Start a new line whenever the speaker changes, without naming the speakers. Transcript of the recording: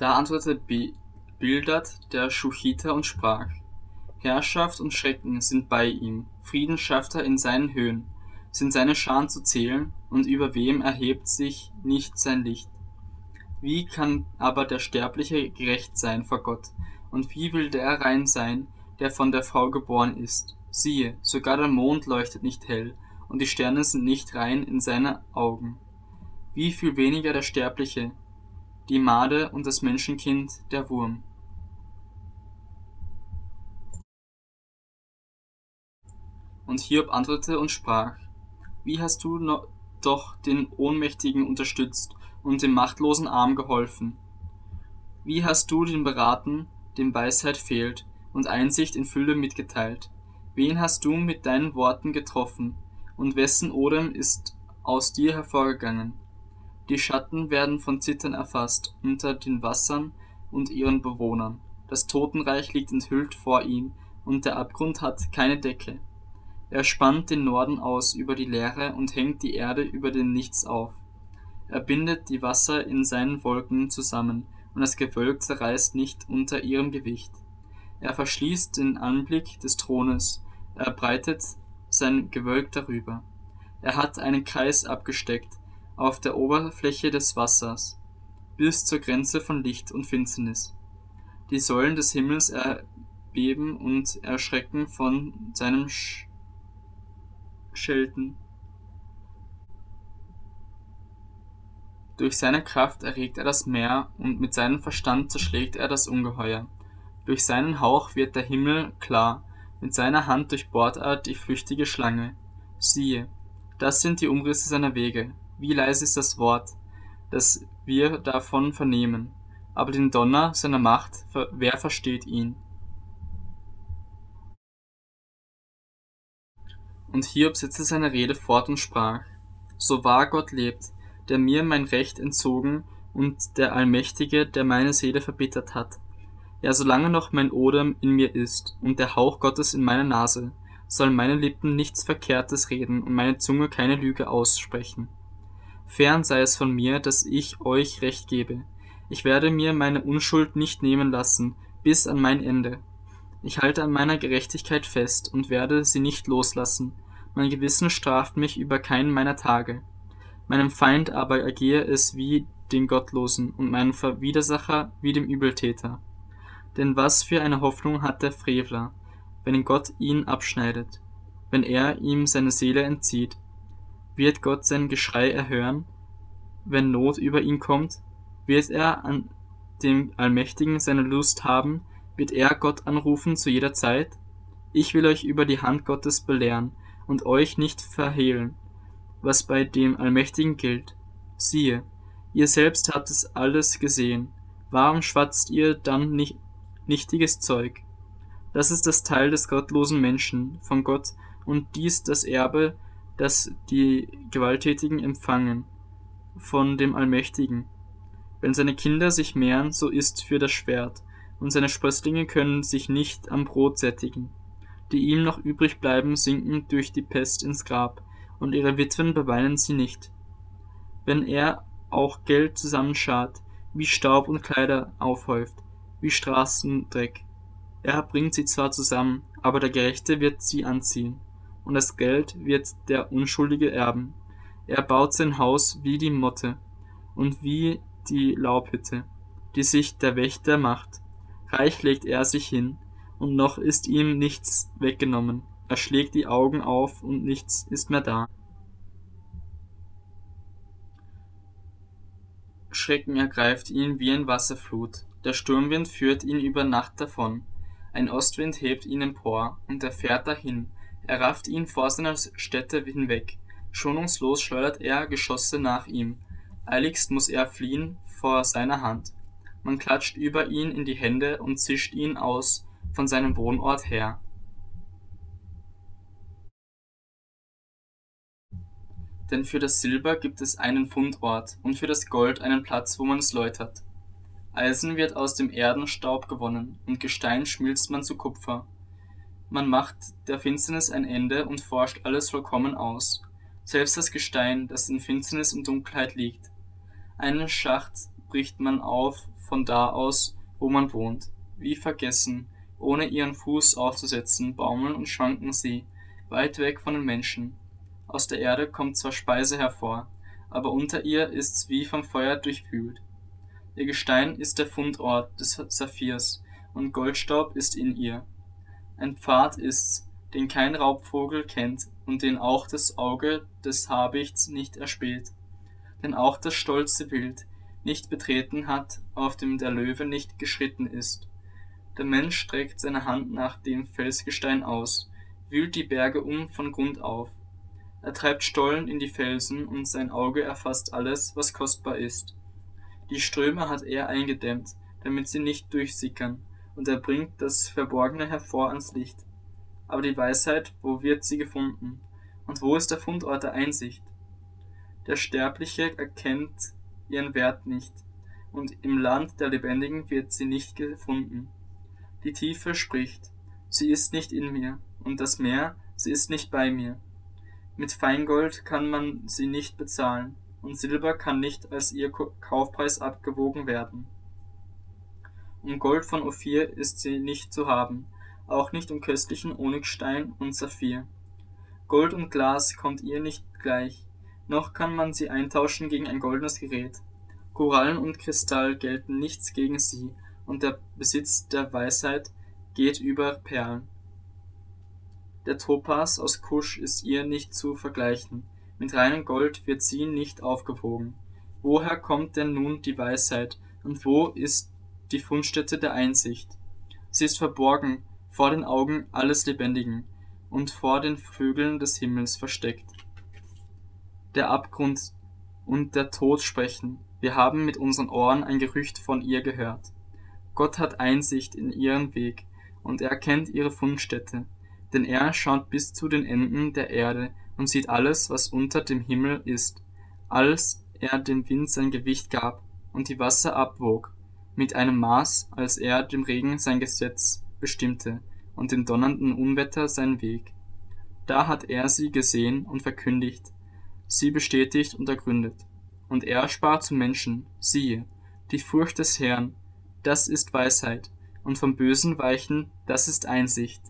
Da antwortete Bildad der Schuchiter und sprach, Herrschaft und Schrecken sind bei ihm, Frieden schafft er in seinen Höhen. Sind seine Scharen zu zählen, und über wem erhebt sich nicht sein Licht? Wie kann aber der Sterbliche gerecht sein vor Gott, und wie will der rein sein, der von der Frau geboren ist? Siehe, sogar der Mond leuchtet nicht hell, und die Sterne sind nicht rein in seinen Augen. Wie viel weniger der Sterbliche, die Made und das Menschenkind, der Wurm. Und Hiob antwortete und sprach, Wie hast du doch den Ohnmächtigen unterstützt und dem machtlosen Arm geholfen? Wie hast du den beraten, dem Weisheit fehlt, und Einsicht in Fülle mitgeteilt? Wen hast du mit deinen Worten getroffen, und wessen Odem ist aus dir hervorgegangen? Die Schatten werden von Zittern erfasst unter den Wassern und ihren Bewohnern. Das Totenreich liegt enthüllt vor ihm, und der Abgrund hat keine Decke. Er spannt den Norden aus über die Leere und hängt die Erde über dem Nichts auf. Er bindet die Wasser in seinen Wolken zusammen, und das Gewölk zerreißt nicht unter ihrem Gewicht. Er verschließt den Anblick des Thrones, er breitet sein Gewölk darüber. Er hat einen Kreis abgesteckt, auf der Oberfläche des Wassers, bis zur Grenze von Licht und Finsternis. Die Säulen des Himmels erbeben und erschrecken von seinem Sch Schelten. Durch seine Kraft erregt er das Meer und mit seinem Verstand zerschlägt er das Ungeheuer. Durch seinen Hauch wird der Himmel klar, mit seiner Hand durchbohrt er die flüchtige Schlange. Siehe, das sind die Umrisse seiner Wege, wie leise ist das Wort, das wir davon vernehmen. Aber den Donner seiner Macht, wer versteht ihn? Und Hiob setzte seine Rede fort und sprach, So wahr Gott lebt, der mir mein Recht entzogen und der Allmächtige, der meine Seele verbittert hat. Ja, solange noch mein Odem in mir ist und der Hauch Gottes in meiner Nase, sollen meine Lippen nichts Verkehrtes reden und meine Zunge keine Lüge aussprechen. Fern sei es von mir, dass ich euch Recht gebe. Ich werde mir meine Unschuld nicht nehmen lassen, bis an mein Ende. Ich halte an meiner Gerechtigkeit fest und werde sie nicht loslassen. Mein Gewissen straft mich über keinen meiner Tage. Meinem Feind aber ergehe es wie den Gottlosen und meinem Widersacher wie dem Übeltäter. Denn was für eine Hoffnung hat der Frevler, wenn Gott ihn abschneidet, wenn er ihm seine Seele entzieht, wird Gott sein Geschrei erhören? Wenn Not über ihn kommt, wird er an dem Allmächtigen seine Lust haben? Wird er Gott anrufen zu jeder Zeit? Ich will euch über die Hand Gottes belehren und euch nicht verhehlen, was bei dem Allmächtigen gilt. Siehe, ihr selbst habt es alles gesehen. Warum schwatzt ihr dann nicht nichtiges Zeug? Das ist das Teil des gottlosen Menschen von Gott und dies das Erbe das die Gewalttätigen empfangen von dem Allmächtigen. Wenn seine Kinder sich mehren, so ist für das Schwert, und seine Sprösslinge können sich nicht am Brot sättigen. Die ihm noch übrig bleiben, sinken durch die Pest ins Grab, und ihre Witwen beweinen sie nicht. Wenn er auch Geld zusammenschart, wie Staub und Kleider aufhäuft, wie Straßendreck. Er bringt sie zwar zusammen, aber der Gerechte wird sie anziehen und das Geld wird der Unschuldige erben. Er baut sein Haus wie die Motte und wie die Laubhütte, die sich der Wächter macht. Reich legt er sich hin, und noch ist ihm nichts weggenommen. Er schlägt die Augen auf, und nichts ist mehr da. Schrecken ergreift ihn wie ein Wasserflut. Der Sturmwind führt ihn über Nacht davon. Ein Ostwind hebt ihn empor, und er fährt dahin, er rafft ihn vor seiner Stätte hinweg. Schonungslos schleudert er Geschosse nach ihm. Eiligst muss er fliehen vor seiner Hand. Man klatscht über ihn in die Hände und zischt ihn aus von seinem Wohnort her. Denn für das Silber gibt es einen Fundort und für das Gold einen Platz, wo man es läutert. Eisen wird aus dem Erdenstaub gewonnen und Gestein schmilzt man zu Kupfer. Man macht der Finsternis ein Ende und forscht alles vollkommen aus, selbst das Gestein, das in Finsternis und Dunkelheit liegt. Einen Schacht bricht man auf von da aus, wo man wohnt. Wie vergessen, ohne ihren Fuß aufzusetzen, baumeln und schwanken sie, weit weg von den Menschen. Aus der Erde kommt zwar Speise hervor, aber unter ihr ist's wie vom Feuer durchwühlt. Ihr Gestein ist der Fundort des Saphirs, und Goldstaub ist in ihr. Ein Pfad ist's, den kein Raubvogel kennt und den auch das Auge des Habichts nicht erspäht, den auch das stolze Wild nicht betreten hat, auf dem der Löwe nicht geschritten ist. Der Mensch streckt seine Hand nach dem Felsgestein aus, wühlt die Berge um von Grund auf. Er treibt Stollen in die Felsen und sein Auge erfasst alles, was kostbar ist. Die Ströme hat er eingedämmt, damit sie nicht durchsickern, und er bringt das Verborgene hervor ans Licht. Aber die Weisheit, wo wird sie gefunden? Und wo ist der Fundort der Einsicht? Der Sterbliche erkennt ihren Wert nicht, und im Land der Lebendigen wird sie nicht gefunden. Die Tiefe spricht, sie ist nicht in mir, und das Meer, sie ist nicht bei mir. Mit Feingold kann man sie nicht bezahlen, und Silber kann nicht als ihr Kaufpreis abgewogen werden. Um Gold von Ophir ist sie nicht zu haben, auch nicht um köstlichen Onyxstein und Saphir. Gold und Glas kommt ihr nicht gleich, noch kann man sie eintauschen gegen ein goldenes Gerät. Korallen und Kristall gelten nichts gegen sie, und der Besitz der Weisheit geht über Perlen. Der Topas aus Kusch ist ihr nicht zu vergleichen, mit reinem Gold wird sie nicht aufgewogen. Woher kommt denn nun die Weisheit, und wo ist die Fundstätte der Einsicht? Sie ist verborgen, vor den Augen alles Lebendigen und vor den Vögeln des Himmels versteckt. Der Abgrund und der Tod sprechen, wir haben mit unseren Ohren ein Gerücht von ihr gehört. Gott hat Einsicht in ihren Weg, und er kennt ihre Fundstätte, denn er schaut bis zu den Enden der Erde und sieht alles, was unter dem Himmel ist, als er dem Wind sein Gewicht gab und die Wasser abwog, mit einem Maß, als er dem Regen sein Gesetz bestimmte und dem donnernden Unwetter seinen Weg. Da hat er sie gesehen und verkündigt, sie bestätigt und ergründet. Und er sprach zum Menschen, siehe, die Furcht des Herrn, das ist Weisheit, und vom Bösen weichen, das ist Einsicht.